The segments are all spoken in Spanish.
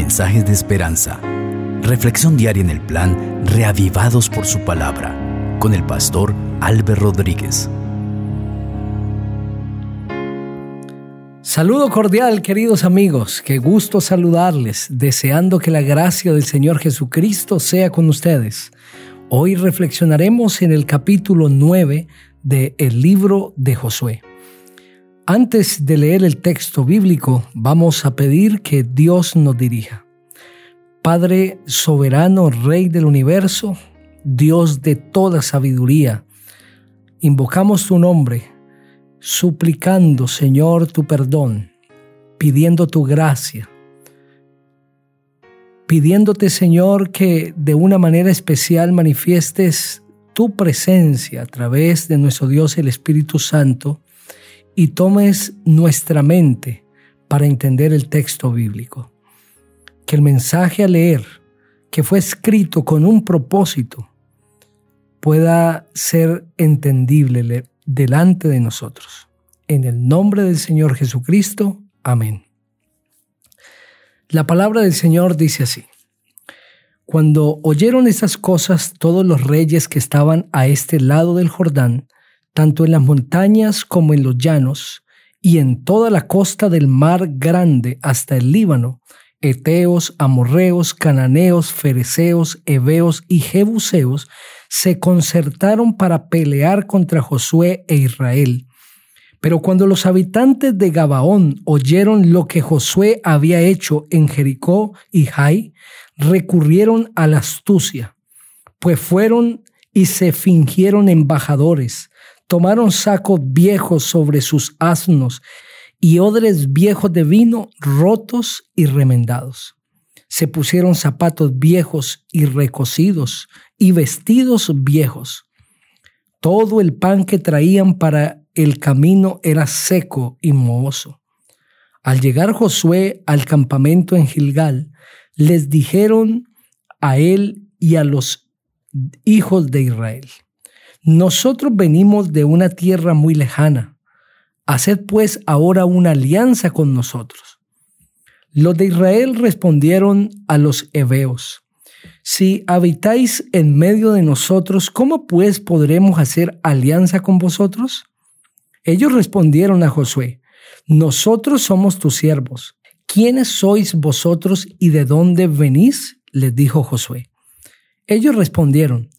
mensajes de esperanza. Reflexión diaria en el plan Reavivados por su palabra con el pastor Álvaro Rodríguez. Saludo cordial, queridos amigos. Qué gusto saludarles, deseando que la gracia del Señor Jesucristo sea con ustedes. Hoy reflexionaremos en el capítulo 9 del el libro de Josué. Antes de leer el texto bíblico, vamos a pedir que Dios nos dirija. Padre soberano, Rey del universo, Dios de toda sabiduría, invocamos tu nombre, suplicando, Señor, tu perdón, pidiendo tu gracia, pidiéndote, Señor, que de una manera especial manifiestes tu presencia a través de nuestro Dios el Espíritu Santo y tomes nuestra mente para entender el texto bíblico. Que el mensaje a leer, que fue escrito con un propósito, pueda ser entendible delante de nosotros. En el nombre del Señor Jesucristo. Amén. La palabra del Señor dice así. Cuando oyeron estas cosas todos los reyes que estaban a este lado del Jordán, tanto en las montañas como en los llanos, y en toda la costa del mar grande hasta el Líbano, Eteos, Amorreos, Cananeos, Fereceos, Heveos y Jebuseos se concertaron para pelear contra Josué e Israel. Pero cuando los habitantes de Gabaón oyeron lo que Josué había hecho en Jericó y Jai, recurrieron a la astucia, pues fueron y se fingieron embajadores, tomaron sacos viejos sobre sus asnos y odres viejos de vino rotos y remendados. Se pusieron zapatos viejos y recocidos y vestidos viejos. Todo el pan que traían para el camino era seco y mohoso. Al llegar Josué al campamento en Gilgal, les dijeron a él y a los hijos de Israel, nosotros venimos de una tierra muy lejana. Haced pues ahora una alianza con nosotros. Los de Israel respondieron a los heveos, si habitáis en medio de nosotros, ¿cómo pues podremos hacer alianza con vosotros? Ellos respondieron a Josué, nosotros somos tus siervos. ¿Quiénes sois vosotros y de dónde venís? les dijo Josué. Ellos respondieron,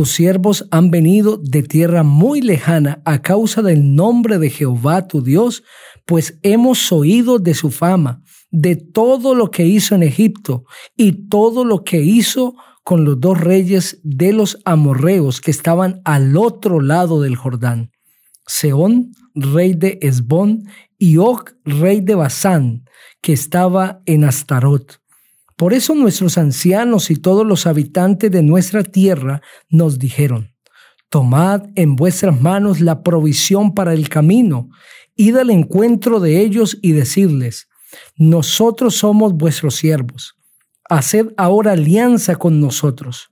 tus siervos han venido de tierra muy lejana a causa del nombre de Jehová tu Dios, pues hemos oído de su fama, de todo lo que hizo en Egipto y todo lo que hizo con los dos reyes de los amorreos que estaban al otro lado del Jordán. Seón, rey de Esbón, y Og, rey de Basán, que estaba en Astarot. Por eso nuestros ancianos y todos los habitantes de nuestra tierra nos dijeron, tomad en vuestras manos la provisión para el camino, id al encuentro de ellos y decirles, nosotros somos vuestros siervos, haced ahora alianza con nosotros.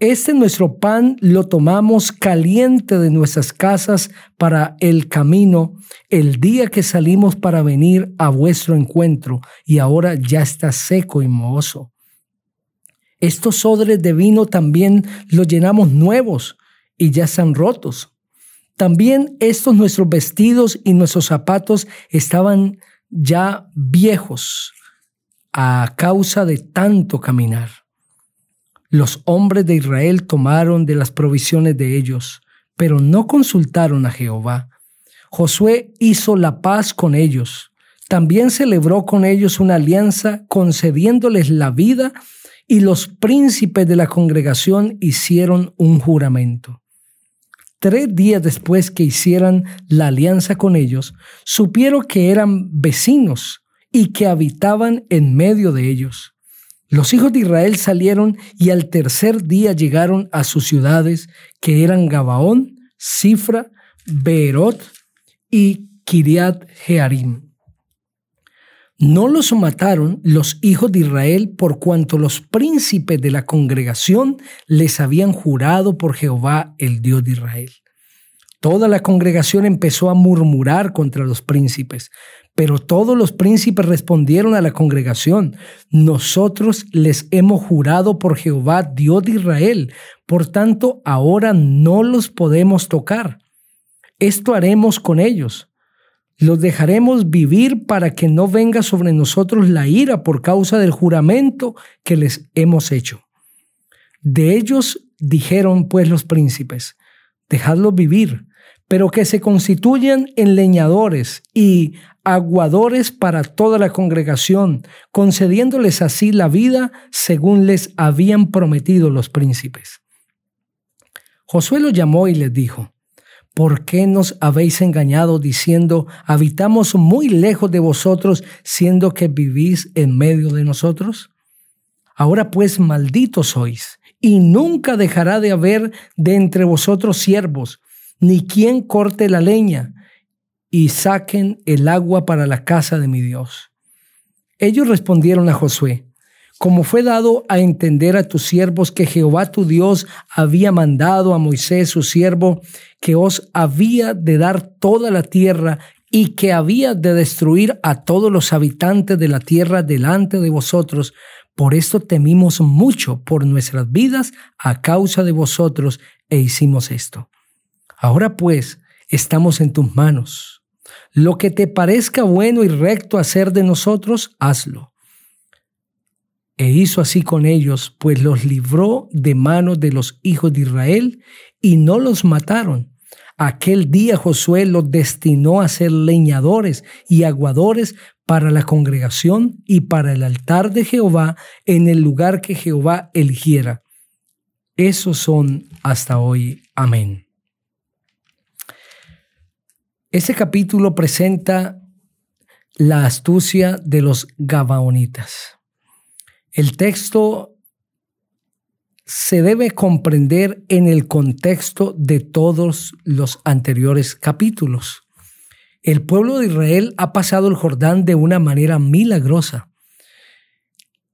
Este nuestro pan lo tomamos caliente de nuestras casas para el camino el día que salimos para venir a vuestro encuentro y ahora ya está seco y mohoso. Estos odres de vino también los llenamos nuevos y ya están rotos. También estos nuestros vestidos y nuestros zapatos estaban ya viejos a causa de tanto caminar. Los hombres de Israel tomaron de las provisiones de ellos, pero no consultaron a Jehová. Josué hizo la paz con ellos. También celebró con ellos una alianza concediéndoles la vida y los príncipes de la congregación hicieron un juramento. Tres días después que hicieran la alianza con ellos, supieron que eran vecinos y que habitaban en medio de ellos. Los hijos de Israel salieron y al tercer día llegaron a sus ciudades, que eran Gabaón, Sifra, Beerot y Kiriat Jearim. No los mataron los hijos de Israel por cuanto los príncipes de la congregación les habían jurado por Jehová, el Dios de Israel. Toda la congregación empezó a murmurar contra los príncipes, Pero todos los príncipes respondieron a la congregación, nosotros les hemos jurado por Jehová, Dios de Israel, por tanto ahora no los podemos tocar. Esto haremos con ellos. Los dejaremos vivir para que no venga sobre nosotros la ira por causa del juramento que les hemos hecho. De ellos dijeron pues los príncipes, dejadlos vivir, pero que se constituyan en leñadores y aguadores para toda la congregación, concediéndoles así la vida según les habían prometido los príncipes. Josué los llamó y les dijo, ¿Por qué nos habéis engañado diciendo, habitamos muy lejos de vosotros, siendo que vivís en medio de nosotros? Ahora pues malditos sois, y nunca dejará de haber de entre vosotros siervos, ni quien corte la leña, y saquen el agua para la casa de mi Dios. Ellos respondieron a Josué, como fue dado a entender a tus siervos que Jehová tu Dios había mandado a Moisés su siervo, que os había de dar toda la tierra y que había de destruir a todos los habitantes de la tierra delante de vosotros. Por esto temimos mucho por nuestras vidas a causa de vosotros e hicimos esto. Ahora pues, estamos en tus manos lo que te parezca bueno y recto hacer de nosotros, hazlo. E hizo así con ellos, pues los libró de manos de los hijos de Israel y no los mataron. Aquel día Josué los destinó a ser leñadores y aguadores para la congregación y para el altar de Jehová en el lugar que Jehová eligiera. Esos son hasta hoy. Amén. Ese capítulo presenta la astucia de los Gabaonitas. El texto se debe comprender en el contexto de todos los anteriores capítulos. El pueblo de Israel ha pasado el Jordán de una manera milagrosa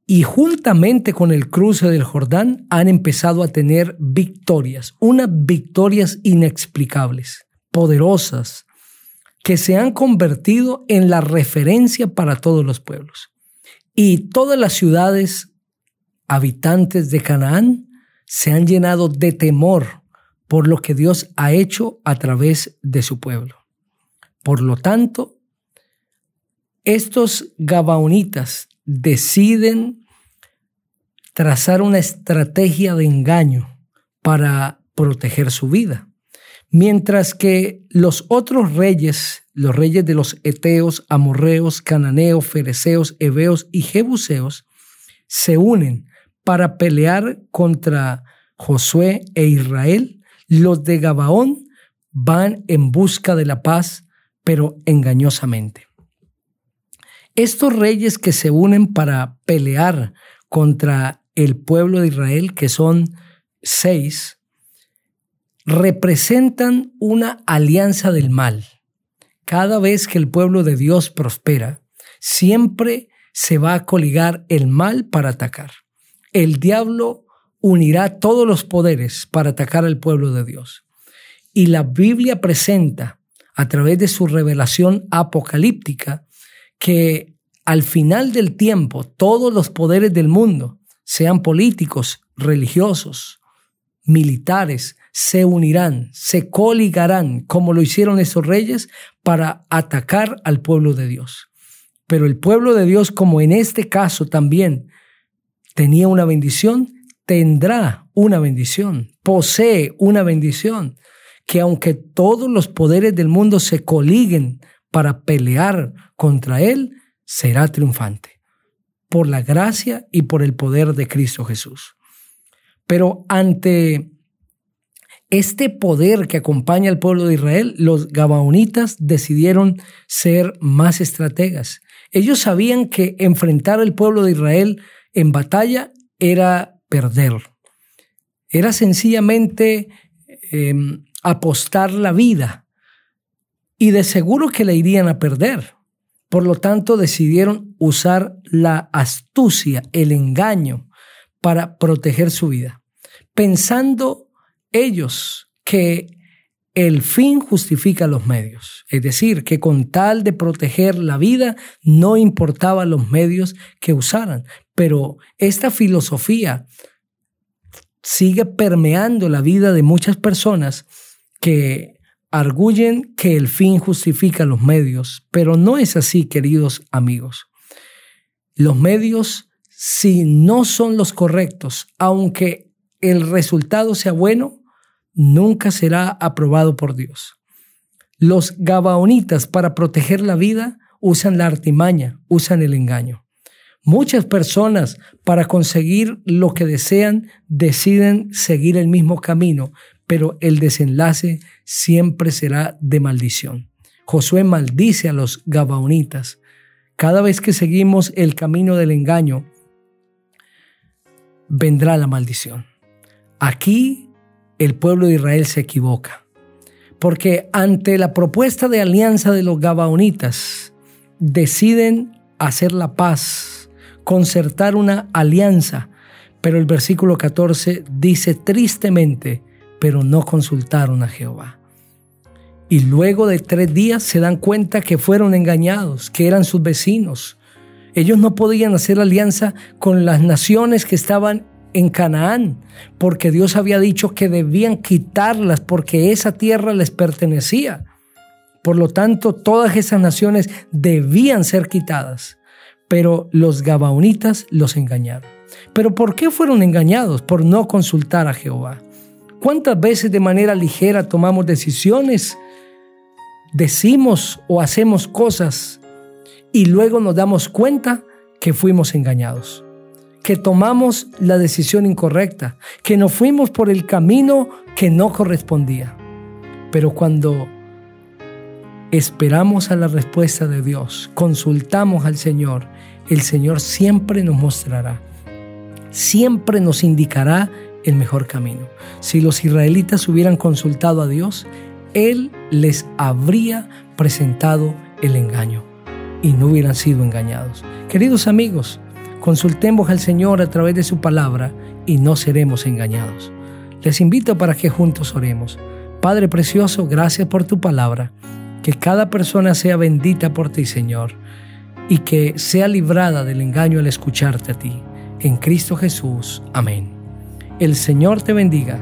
y juntamente con el cruce del Jordán han empezado a tener victorias, unas victorias inexplicables, poderosas, que se han convertido en la referencia para todos los pueblos. Y todas las ciudades habitantes de Canaán se han llenado de temor por lo que Dios ha hecho a través de su pueblo. Por lo tanto, estos gabaonitas deciden trazar una estrategia de engaño para proteger su vida. Mientras que los otros reyes, los reyes de los Eteos, Amorreos, Cananeos, Fereceos, Heveos y Jebuseos, se unen para pelear contra Josué e Israel, los de Gabaón van en busca de la paz, pero engañosamente. Estos reyes que se unen para pelear contra el pueblo de Israel, que son seis, representan una alianza del mal. Cada vez que el pueblo de Dios prospera, siempre se va a coligar el mal para atacar. El diablo unirá todos los poderes para atacar al pueblo de Dios. Y la Biblia presenta, a través de su revelación apocalíptica, que al final del tiempo todos los poderes del mundo, sean políticos, religiosos, militares, se unirán, se coligarán, como lo hicieron esos reyes, para atacar al pueblo de Dios. Pero el pueblo de Dios, como en este caso también tenía una bendición, tendrá una bendición, posee una bendición, que aunque todos los poderes del mundo se coliguen para pelear contra él, será triunfante, por la gracia y por el poder de Cristo Jesús. Pero ante este poder que acompaña al pueblo de Israel, los gabaonitas decidieron ser más estrategas. Ellos sabían que enfrentar al pueblo de Israel en batalla era perder. Era sencillamente em, apostar la vida. Y de seguro que la irían a perder. Por lo tanto, decidieron usar la astucia, el engaño, para proteger su vida, pensando ellos que el fin justifica los medios. Es decir, que con tal de proteger la vida no importaba los medios que usaran. Pero esta filosofía sigue permeando la vida de muchas personas que arguyen que el fin justifica los medios, pero no es así, queridos amigos. Los medios, si no son los correctos, aunque el resultado sea bueno, nunca será aprobado por Dios. Los gabaonitas para proteger la vida usan la artimaña, usan el engaño. Muchas personas para conseguir lo que desean deciden seguir el mismo camino, pero el desenlace siempre será de maldición. Josué maldice a los gabaonitas. Cada vez que seguimos el camino del engaño, vendrá la maldición. Aquí el pueblo de Israel se equivoca, porque ante la propuesta de alianza de los gabaonitas, deciden hacer la paz concertar una alianza. Pero el versículo 14 dice tristemente, pero no consultaron a Jehová. Y luego de tres días se dan cuenta que fueron engañados, que eran sus vecinos. Ellos no podían hacer alianza con las naciones que estaban en Canaán, porque Dios había dicho que debían quitarlas porque esa tierra les pertenecía. Por lo tanto, todas esas naciones debían ser quitadas pero los gabaonitas los engañaron. ¿Pero por qué fueron engañados? Por no consultar a Jehová. ¿Cuántas veces de manera ligera tomamos decisiones, decimos o hacemos cosas y luego nos damos cuenta que fuimos engañados? Que tomamos la decisión incorrecta, que nos fuimos por el camino que no correspondía. Pero cuando esperamos a la respuesta de Dios, consultamos al Señor, el Señor siempre nos mostrará, siempre nos indicará el mejor camino. Si los israelitas hubieran consultado a Dios, Él les habría presentado el engaño y no hubieran sido engañados. Queridos amigos, consultemos al Señor a través de su palabra y no seremos engañados. Les invito para que juntos oremos. Padre Precioso, gracias por tu palabra. Que cada persona sea bendita por ti, Señor, y que sea librada del engaño al escucharte a ti. En Cristo Jesús. Amén. El Señor te bendiga